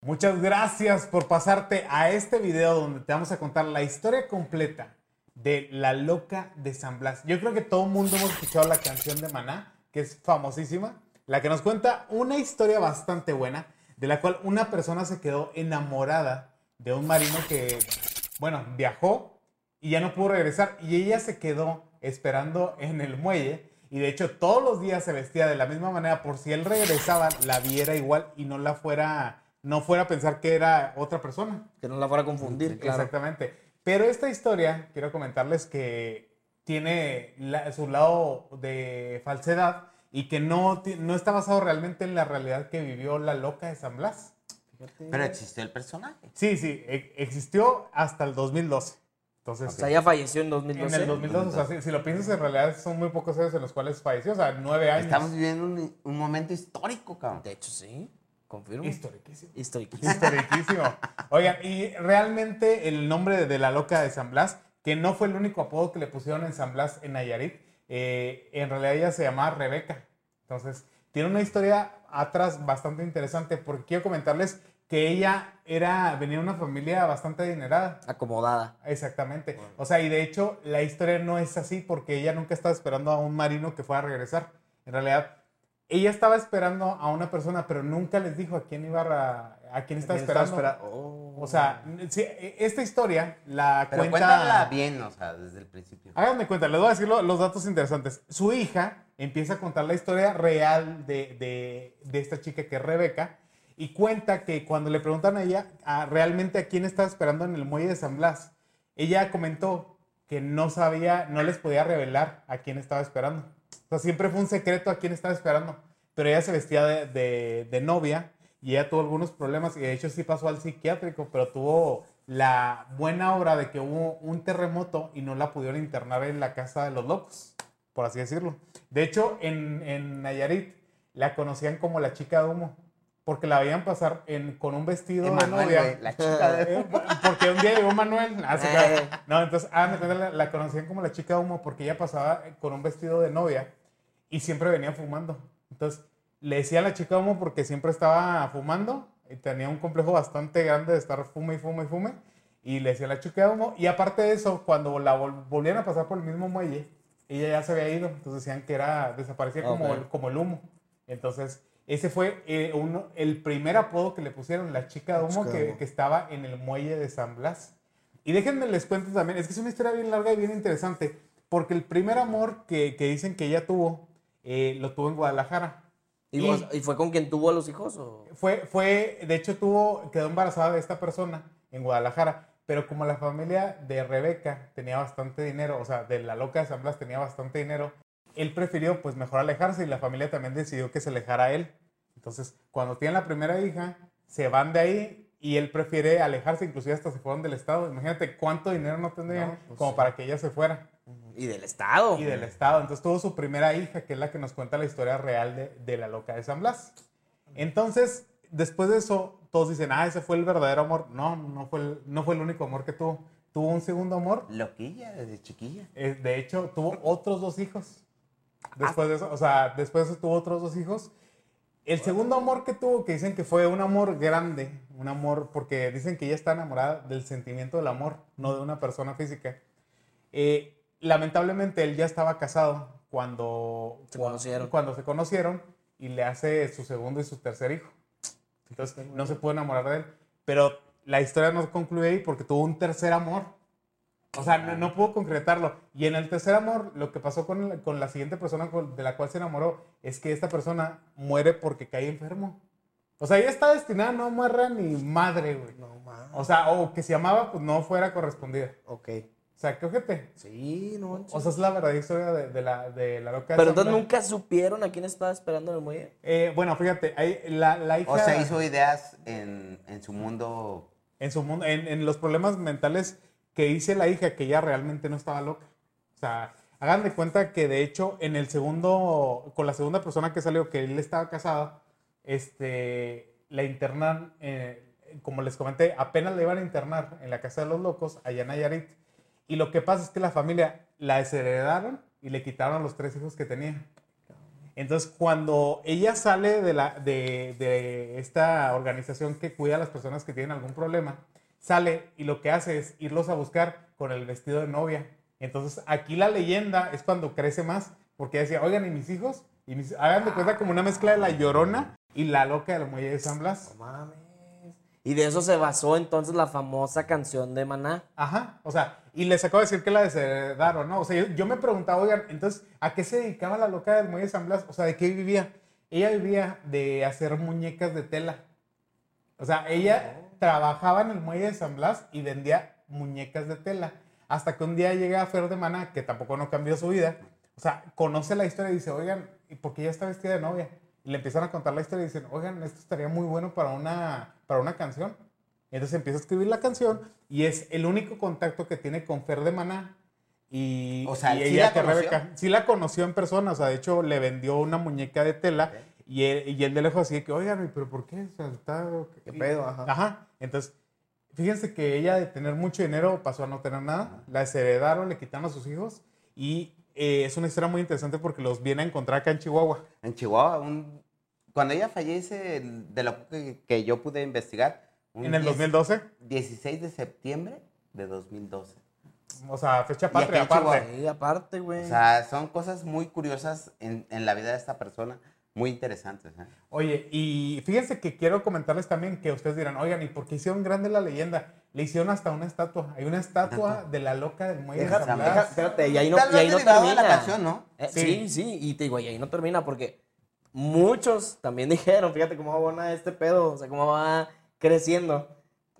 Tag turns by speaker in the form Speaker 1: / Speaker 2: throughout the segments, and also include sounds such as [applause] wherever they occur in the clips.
Speaker 1: Muchas gracias por pasarte a este video donde te vamos a contar la historia completa de La Loca de San Blas. Yo creo que todo el mundo hemos escuchado la canción de Maná, que es famosísima, la que nos cuenta una historia bastante buena, de la cual una persona se quedó enamorada de un marino que, bueno, viajó y ya no pudo regresar y ella se quedó esperando en el muelle y de hecho todos los días se vestía de la misma manera por si él regresaba la viera igual y no la fuera no fuera a pensar que era otra persona.
Speaker 2: Que no la fuera a confundir, claro.
Speaker 1: Exactamente. Pero esta historia, quiero comentarles que tiene su lado de falsedad y que no, no está basado realmente en la realidad que vivió la loca de San Blas.
Speaker 3: Pero existió el personaje.
Speaker 1: Sí, sí, e- existió hasta el 2012. Entonces,
Speaker 2: O sea, ya falleció en 2012.
Speaker 1: en el 2012, o sea, si, si lo piensas, en realidad son muy pocos años en los cuales falleció, o sea, nueve años.
Speaker 3: Estamos viviendo un, un momento histórico, cabrón.
Speaker 2: De hecho, sí. Confirmo.
Speaker 1: Historiquísimo.
Speaker 2: Historiquísimo.
Speaker 1: Historiquísimo. Oigan, y realmente el nombre de, la loca de San Blas, que no fue el único apodo que le pusieron en San Blas en Nayarit, eh, en realidad ella se llamaba Rebeca. Entonces, tiene una historia atrás bastante interesante porque quiero comentarles que ella era, venía de una familia bastante adinerada.
Speaker 2: Acomodada.
Speaker 1: Exactamente. O sea, y de hecho la historia no es así porque ella nunca estaba esperando a un marino que fuera a regresar. En realidad, ella estaba esperando a una persona, pero nunca les dijo a quién iba a, a quién estaba esperando. O sea, sí, esta historia la
Speaker 3: Pero
Speaker 1: cuenta...
Speaker 3: cuéntala bien, o sea, desde el principio.
Speaker 1: Háganme cuenta, les voy a decir lo- los datos interesantes. Su hija empieza a contar la historia real de, de- de esta chica que es Rebeca y cuenta que cuando le preguntan a ella a realmente a quién estaba esperando en el muelle de San Blas, ella comentó que no sabía, no les podía revelar a quién estaba esperando. O sea, siempre fue un secreto a quién estaba esperando. Pero ella se vestía de, de- novia y ella tuvo algunos problemas y de hecho sí pasó al psiquiátrico, pero tuvo la buena obra de que hubo un terremoto y no la pudieron internar en la casa de los locos, por así decirlo. De hecho, en, en Nayarit la conocían como la chica de humo, porque la veían pasar en, con un vestido de novia.
Speaker 3: la chica de-
Speaker 1: Eh, Porque un día llegó Manuel. ah, sí, claro.
Speaker 2: Eh.
Speaker 1: No, entonces, ah, la, la conocían como la chica de humo porque ella pasaba con un vestido de novia y siempre venía fumando. Entonces, le decía a la chica de humo porque siempre estaba fumando y tenía un complejo bastante grande de estar fume y fume y fume. Y le decía a la chica de humo. Y aparte de eso, cuando la vol- volvían a pasar por el mismo muelle, ella ya se había ido. Entonces decían que era, desaparecía como,
Speaker 2: Ok.
Speaker 1: el, como el humo. Entonces, ese fue eh, uno, el primer apodo que le pusieron, la chica de humo, que, que estaba en el muelle de San Blas. Y déjenme les cuento también, es que es una historia bien larga y bien interesante, porque el primer amor que, que dicen que ella tuvo, eh, lo tuvo en Guadalajara.
Speaker 2: ¿Y,
Speaker 1: Y-
Speaker 2: vos- ¿y fue con quien tuvo a los hijos? O?
Speaker 1: Fue, fue, de hecho, tuvo, quedó embarazada de esta persona en Guadalajara, pero como la familia de Rebeca tenía bastante dinero, o sea, de la loca de San Blas tenía bastante dinero, él prefirió pues mejor alejarse y la familia también decidió que se alejara a él. Entonces, cuando tienen la primera hija, se van de ahí y él prefiere alejarse, inclusive hasta se fueron del estado. Imagínate cuánto dinero no tendrían
Speaker 2: No, pues
Speaker 1: como
Speaker 2: sí.
Speaker 1: para que ella se fuera
Speaker 2: Y del Estado.
Speaker 1: y del estado. Entonces tuvo su primera hija, que es la que nos cuenta la historia real de, de la loca de San Blas. Entonces, después de eso, todos dicen, ah, ese fue el verdadero amor. No, no fue el, no fue el único amor que tuvo. Tuvo un segundo amor.
Speaker 3: Loquilla, desde chiquilla.
Speaker 1: Eh, de hecho, tuvo otros dos hijos. Después de eso, o sea, después de eso tuvo otros dos hijos. El segundo amor que tuvo, que dicen que fue un amor grande, un amor, porque dicen que ella está enamorada del sentimiento del amor, no de una persona física. Eh, lamentablemente él ya estaba casado cuando
Speaker 2: Se conocieron.
Speaker 1: Cuando se conocieron y le hace su segundo y su tercer hijo. Entonces no se pudo enamorar de él. Pero la historia no concluye ahí porque tuvo un tercer amor. O sea, no, no pudo concretarlo. Y en el tercer amor, lo que pasó con, la- con la siguiente persona con- de la cual se enamoró es que esta persona muere porque cae enfermo. O sea, ella está destinada a no muera ni madre, güey.
Speaker 2: No, ma.
Speaker 1: O sea, o que si amaba, pues no fuera correspondida.
Speaker 2: Ok.
Speaker 1: sea, qué ojete.
Speaker 2: Sí, no manches.
Speaker 1: O sea, es la verdadera historia de, de la, de la loca
Speaker 2: Pero entonces nunca supieron a quién estaba esperando en el muelle.
Speaker 1: Eh, bueno, fíjate, ahí la, la hija...
Speaker 3: O sea, hizo ideas en, en su mundo.
Speaker 1: en su mundo, en, en los problemas mentales que dice la hija que ella realmente no estaba loca. O sea, hagan de cuenta que de hecho en el segundo, con la segunda persona que salió, que él estaba casado, este, la internan, eh, como les comenté, apenas le iban a internar en la casa de los locos, allá en. Y lo que pasa es que la familia la desheredaron y le quitaron los tres hijos que tenía. Entonces, cuando ella sale de, la, de, de esta organización que cuida a las personas que tienen algún problema, sale y lo que hace es irlos a buscar con el vestido de novia. Entonces, aquí la leyenda es cuando crece más, porque decía, oigan, ¿y mis hijos? Y mis, hagan de cuenta como una mezcla de la llorona y la loca del muelle de San Blas.
Speaker 2: No mames. Y de eso se basó entonces la famosa canción de Maná.
Speaker 1: Ajá, o sea, y les acabo de decir que la desheredaron, ¿no? O sea, yo, yo me preguntaba, oigan, entonces, ¿a qué se dedicaba la loca del muelle de San Blas? O sea, ¿de qué vivía? Ella vivía de hacer muñecas de tela. O sea, ella trabajaba en el muelle de San Blas y vendía muñecas de tela. Hasta que un día llega Fer de Maná, que tampoco no cambió su vida. O sea, conoce la historia y dice, oigan, ¿y por qué ella está vestida de novia? Y le empiezan a contar la historia y dicen, oigan, esto estaría muy bueno para una, para una canción. Y entonces empieza a escribir la canción y es el único contacto que tiene con Fer de Maná. Y,
Speaker 3: O sea,
Speaker 1: y
Speaker 3: ¿sí
Speaker 1: ella
Speaker 3: la
Speaker 1: que
Speaker 3: conoció?
Speaker 1: Rebeca, sí la conoció en persona, o sea, de hecho le vendió una muñeca de tela y él, y él de lejos así de que, oigan, pero ¿por qué? O sea, está-
Speaker 2: ¿Qué pedo? Ajá.
Speaker 1: Ajá. Entonces, fíjense que ella de tener mucho dinero pasó a no tener nada, la desheredaron, le quitaron a sus hijos y eh, es una historia muy interesante porque los viene a encontrar acá en Chihuahua.
Speaker 3: En Chihuahua, un- cuando ella fallece, de lo que, que yo pude investigar. un
Speaker 1: En el
Speaker 3: 10
Speaker 1: 2012,
Speaker 3: 16 de septiembre de 2012.
Speaker 1: o sea, fecha patria aparte.
Speaker 2: Sí, aparte, güey.
Speaker 3: O sea, son cosas muy curiosas en, en la vida de esta persona, muy interesantes. ¿eh?
Speaker 1: Oye, y fíjense que quiero comentarles también que ustedes dirán, oigan, ¿y por qué hicieron grande la leyenda? Le hicieron hasta una estatua. Hay una estatua de la loca del muelle de
Speaker 2: Deja-
Speaker 1: San
Speaker 2: deja-
Speaker 1: Blas.
Speaker 2: espérate, y ahí no, y ahí no
Speaker 3: de
Speaker 2: termina.
Speaker 3: la canción, ¿no?
Speaker 2: Eh,
Speaker 1: Sí.
Speaker 2: sí. sí, y te digo, y ahí no termina porque muchos también [laughs] dijeron, fíjate cómo va este pedo, o sea, cómo va creciendo.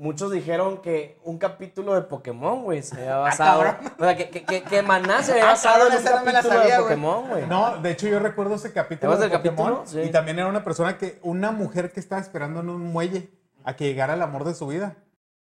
Speaker 2: Muchos dijeron que un capítulo de Pokémon, güey, se había [laughs] basado.
Speaker 3: cabrón.
Speaker 2: o sea, que, que, Maná se había
Speaker 3: Ah,
Speaker 2: basado en un capítulo
Speaker 3: sabía,
Speaker 2: de. Pokémon, güey.
Speaker 1: No, de hecho yo recuerdo ese capítulo
Speaker 2: ¿Te
Speaker 1: de Pokémon
Speaker 2: capítulo? Sí.
Speaker 1: y también era una persona que, una mujer que estaba esperando en un muelle a que llegara el amor de su vida.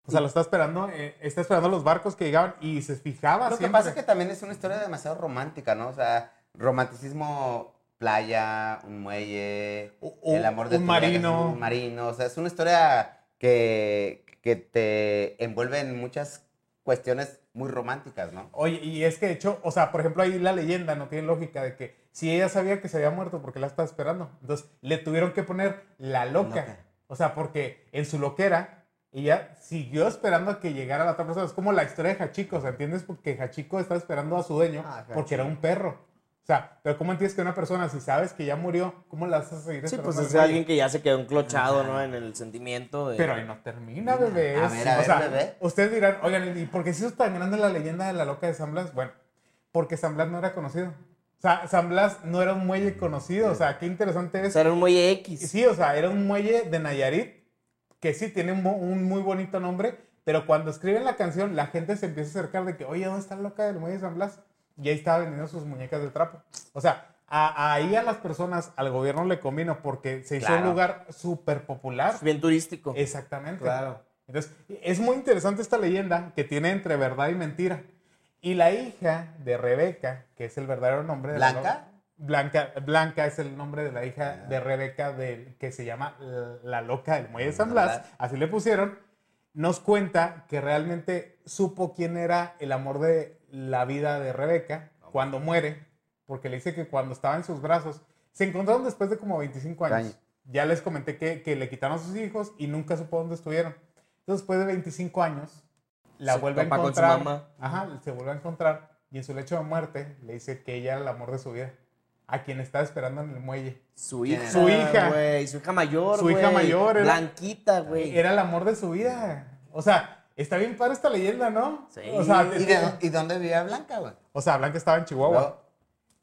Speaker 1: O sea, lo está esperando, eh, está esperando los barcos que llegaban y se fijaba
Speaker 3: Lo que pasa es que también es una historia demasiado romántica, ¿no? O sea, romanticismo, playa, un muelle, el amor de
Speaker 1: un
Speaker 3: tu vida,
Speaker 1: marino.
Speaker 3: Un marino, o sea, es una historia que, que te envuelve en muchas cuestiones muy románticas, ¿no?
Speaker 1: Oye, y es que de hecho, o sea, por ejemplo, ahí la leyenda no tiene lógica de que si ella sabía que se había muerto porque la estaba esperando, entonces le tuvieron que poner la loca.
Speaker 3: Loca.
Speaker 1: O sea, porque en su loquera ella siguió esperando a que llegara la otra persona. Es como la historia de Hachiko, o sea, ¿entiendes? Porque Hachiko estaba esperando a su dueño
Speaker 2: Ah,
Speaker 1: porque era un perro. O sea, pero ¿cómo entiendes que una persona, si sabes que ya murió, cómo la vas a seguir
Speaker 2: Sí, pues es alguien que ya se quedó enclochado, ¿no? En el sentimiento de...
Speaker 1: Pero ahí no termina, bebé.
Speaker 3: A ver, a
Speaker 1: o
Speaker 3: ver,
Speaker 1: sea,
Speaker 3: bebé.
Speaker 1: ustedes dirán, oigan, ¿y por qué se hizo tan grande la leyenda de la loca de San Blas? Bueno, porque San Blas no era conocido. O sea, San Blas no era un muelle conocido. O sea, qué interesante
Speaker 2: O
Speaker 1: es.
Speaker 2: sea, era un muelle X.
Speaker 1: Sí, o sea, era un muelle de Nayarit, que sí tiene un, un muy bonito nombre, pero cuando escriben la canción, la gente se empieza a acercar de que, oye, ¿dónde está la loca del muelle de San Blas? Y ahí estaba vendiendo sus muñecas de trapo. O sea, a- ahí a las personas, al gobierno le convino porque se hizo un lugar súper popular.
Speaker 2: Es bien turístico.
Speaker 1: Exactamente.
Speaker 2: Claro.
Speaker 1: Entonces, es muy interesante esta leyenda que tiene entre verdad y mentira. Y la hija de Rebeca, que es el verdadero nombre de la
Speaker 3: ¿Blanca?
Speaker 1: loca- Blanca, Blanca es el nombre de la hija de Rebeca del, que se llama la, la loca del muelle de San Blas,
Speaker 3: ¿Verdad?
Speaker 1: así le pusieron, nos cuenta que realmente supo quién era el amor de la vida de Rebeca cuando muere, porque le dice que cuando estaba en sus brazos, se encontraron después de como 25 años. Ya les comenté que, que le quitaron a sus hijos y nunca supo dónde estuvieron. Entonces, después de 25 años, la
Speaker 2: Se
Speaker 1: vuelve a
Speaker 2: topa con su
Speaker 1: encontrar.
Speaker 2: mamá.
Speaker 1: Ajá, se vuelve a encontrar y en su lecho de muerte le dice que ella era el amor de su vida, a quien estaba esperando en el muelle.
Speaker 2: Su
Speaker 3: ¿Quién
Speaker 2: hija.
Speaker 1: Su hija.
Speaker 2: güey. Su hija mayor,
Speaker 1: Su hija mayor era-
Speaker 2: Blanquita, güey.
Speaker 1: Era el amor de su vida. O sea, está bien padre esta leyenda, ¿no?
Speaker 2: Sí.
Speaker 1: O sea,
Speaker 3: ¿Y, de- y dónde vivía Blanca, güey?
Speaker 1: o sea, Blanca estaba en Chihuahua.
Speaker 3: No.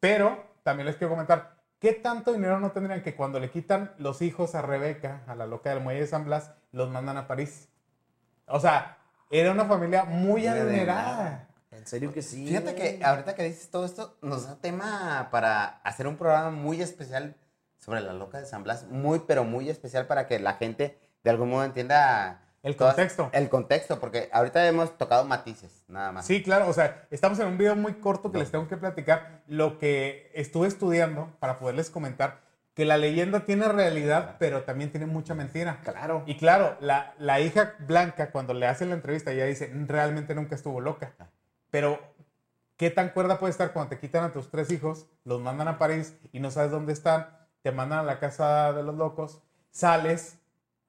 Speaker 1: Pero también les quiero comentar, ¿qué tanto dinero no tendrían que cuando le quitan los hijos a Rebeca, a la loca del muelle de San Blas, los mandan a París? O sea, era una familia muy adinerada.
Speaker 2: En serio que sí.
Speaker 3: Fíjate que ahorita que dices todo esto, nos da tema para hacer un programa muy especial sobre la loca de San Blas. Muy, pero muy especial para que la gente de algún modo entienda
Speaker 1: El
Speaker 3: todas-
Speaker 1: contexto.
Speaker 3: El contexto, porque ahorita hemos tocado matices, nada más.
Speaker 1: Sí, claro, o sea, estamos en un video muy corto que les tengo que platicar lo que estuve estudiando para poderles comentar que la leyenda tiene realidad, pero también tiene mucha mentira.
Speaker 2: Claro.
Speaker 1: Y claro, la, la hija Blanca, cuando le hacen la entrevista, ella dice, realmente nunca estuvo loca. Pero, ¿qué tan cuerda puede estar cuando te quitan a tus tres hijos, los mandan a París y no sabes dónde están, te mandan a la casa de los locos, sales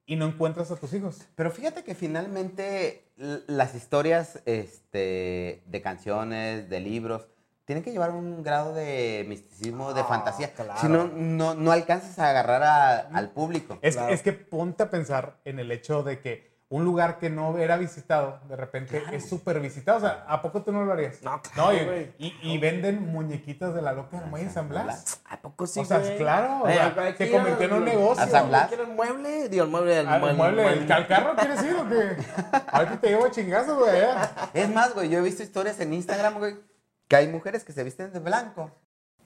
Speaker 1: y no encuentras a tus hijos?
Speaker 3: Pero fíjate que finalmente las historias este, de canciones, de libros, tienen que llevar un grado de misticismo, de
Speaker 2: Ah,
Speaker 3: fantasía.
Speaker 2: claro.
Speaker 3: Si no, no, no alcanzas a agarrar a- al público.
Speaker 1: Es,
Speaker 2: Claro.
Speaker 1: es que ponte a pensar en el hecho de que un lugar que no era visitado, de repente es súper visitado. O sea, ¿a poco tú no lo harías?
Speaker 2: No, claro,
Speaker 1: y,
Speaker 2: güey.
Speaker 1: y- y venden muñequitas de la loca del muelle San Blas.
Speaker 2: ¿A poco sí,
Speaker 1: O sea,
Speaker 2: güey?
Speaker 1: claro, o sea, se convirtió en un negocio.
Speaker 3: ¿A San Blas?
Speaker 2: ¿Quiero el mueble? Digo, el mueble. El,
Speaker 1: Ah,
Speaker 2: mueble,
Speaker 1: el mueble, ¿el cal- carro quieres ir o qué? Ahorita te llevo chingazos, güey. ¿eh?
Speaker 3: Es más, güey, yo he visto historias en Instagram, güey, que hay mujeres que se visten de blanco.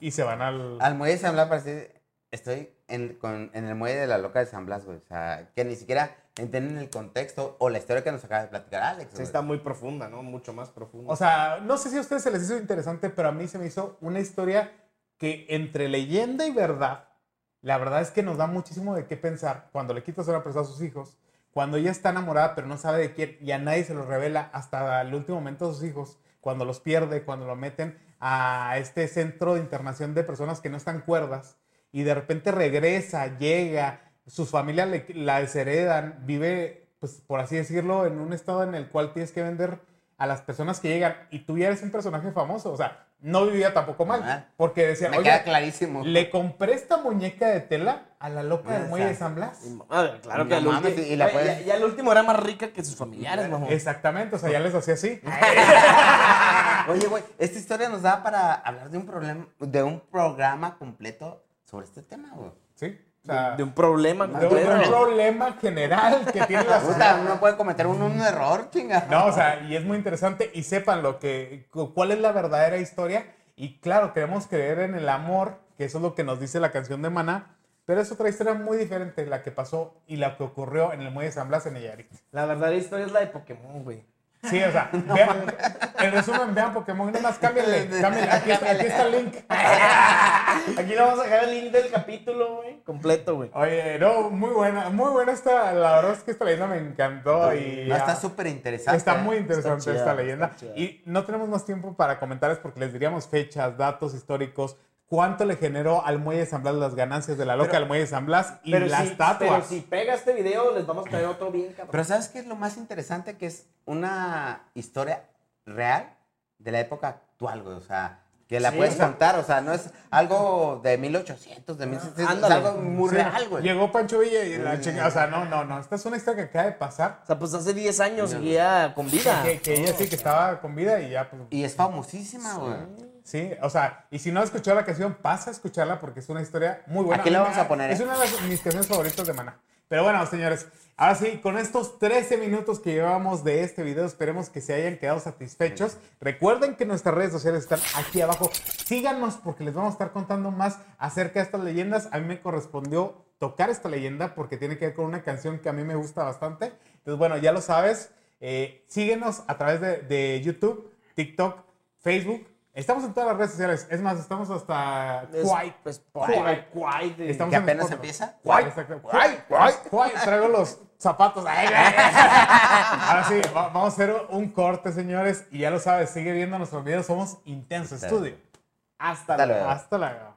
Speaker 1: Y se van al...
Speaker 3: Al muelle de San Blas, para decir, estoy en, con- en el muelle de la loca de San Blas, güey. O sea, que ni siquiera entienden el contexto o la historia que nos acaba de platicar Alex.
Speaker 2: Sí, está muy profunda, ¿no? Mucho más profunda.
Speaker 1: O sea, no sé si a ustedes se les hizo interesante, pero a mí se me hizo una historia que entre leyenda y verdad, la verdad es que nos da muchísimo de qué pensar cuando le quitas una persona a sus hijos, cuando ella está enamorada pero no sabe de quién y a nadie se lo revela hasta el último momento a sus hijos, cuando los pierde, cuando lo meten a este centro de internación de personas que no están cuerdas y de repente regresa, llega, sus familias le- la desheredan, vive, pues por así decirlo, en un estado en el cual tienes que vender a las personas que llegan y tú ya eres un personaje famoso, o sea, no vivía tampoco mal,
Speaker 3: Ajá.
Speaker 1: porque decía,
Speaker 3: Me
Speaker 1: oye,
Speaker 3: queda clarísimo.
Speaker 1: le compré esta muñeca de tela a la loca del
Speaker 3: O
Speaker 1: muelle de San Blas.
Speaker 2: Y, madre, claro
Speaker 3: No
Speaker 2: que último.
Speaker 3: y la puedes-
Speaker 2: ya, ya el último era más rica que sus familiares, mamá.
Speaker 1: Exactamente, o sea, ya les hacía así. [laughs]
Speaker 3: Oye, güey, esta historia nos da para hablar de un problema, de un programa completo sobre este tema, güey.
Speaker 1: ¿Sí? O sea,
Speaker 2: de un problema
Speaker 1: de un- problema general que tiene la sociedad.
Speaker 3: uno puede cometer un, un error, chinga.
Speaker 1: No, o sea, y es muy interesante y sepan lo que, cu- cuál es la verdadera historia. Y claro, queremos creer en el amor, que eso es lo que nos dice la canción de Maná, pero es otra historia muy diferente, la que pasó y la que ocurrió en el muelle de San Blas en Nayarit.
Speaker 2: La verdadera historia es la de Pokémon, güey.
Speaker 1: Sí, o sea, [laughs] vean, en resumen, vean Pokémon, nada más cámbienle, [laughs] cámbienle, aquí, está, aquí está el link. [laughs]
Speaker 2: Aquí le vamos a dejar el link del capítulo, güey. Completo, güey.
Speaker 1: Oye, no, muy buena, muy buena esta, la verdad es que esta leyenda me encantó y...
Speaker 3: No, está súper interesante.
Speaker 1: Está muy
Speaker 2: Está
Speaker 1: interesante
Speaker 2: chida,
Speaker 1: esta leyenda. Y no tenemos más tiempo para comentarles porque les diríamos fechas, datos históricos, cuánto le generó al Muelle de San Blas las ganancias de la loca
Speaker 3: Pero-
Speaker 1: del Muelle de San Blas y
Speaker 2: Pero
Speaker 1: las
Speaker 2: si, pero si pega este video, les vamos a traer otro bien, cabrón.
Speaker 3: Pero ¿sabes qué es lo más interesante? Que es una historia real de la época actual, güey. O sea, que la
Speaker 2: Sí,
Speaker 3: puedes
Speaker 2: o sea-
Speaker 3: contar. O sea, no es algo de 1800, de 1600.
Speaker 2: ándale.
Speaker 3: Es algo muy
Speaker 1: Sí,
Speaker 3: real, güey.
Speaker 1: Llegó Pancho Villa y la chingada. O sea, no, no, no. Esta es una historia que acaba de pasar.
Speaker 2: O sea, pues hace 10 años seguía con vida.
Speaker 1: Que, que ella sí que estaba con vida y ya, pues.
Speaker 3: Y es famosísima, güey.
Speaker 1: Sí, o sea, y si no has escuchado la canción, pasa a escucharla porque es una historia muy buena.
Speaker 3: Aquí la vamos a poner,
Speaker 1: Es
Speaker 3: ¿eh?
Speaker 1: una de las- mis canciones favoritas de Maná. Pero bueno, señores, ahora sí, con estos 13 minutos que llevamos de este video, esperemos que se hayan quedado satisfechos. Recuerden que nuestras redes sociales están aquí abajo. Síganos porque les vamos a estar contando más acerca de estas leyendas. A mí me correspondió tocar esta leyenda porque tiene que ver con una canción que a mí me gusta bastante. Entonces, bueno, ya lo sabes. Eh, síguenos a través de, de YouTube, TikTok, Facebook. Estamos en todas las redes sociales. Es más, estamos hasta Quai.
Speaker 2: Pues, de-
Speaker 1: Estamos
Speaker 3: ¿Que
Speaker 1: en
Speaker 3: apenas
Speaker 1: Spotify.
Speaker 3: empieza?
Speaker 1: Guay, exacto. Guay, guay, guay. Traigo los zapatos. Ay, ay, ay. [laughs] Ahora sí, va- vamos a hacer un corte, señores. Y ya lo sabes, sigue viendo nuestros videos. Somos Intenso Studio.
Speaker 2: Hasta
Speaker 3: Dale.
Speaker 2: luego.
Speaker 1: Hasta luego.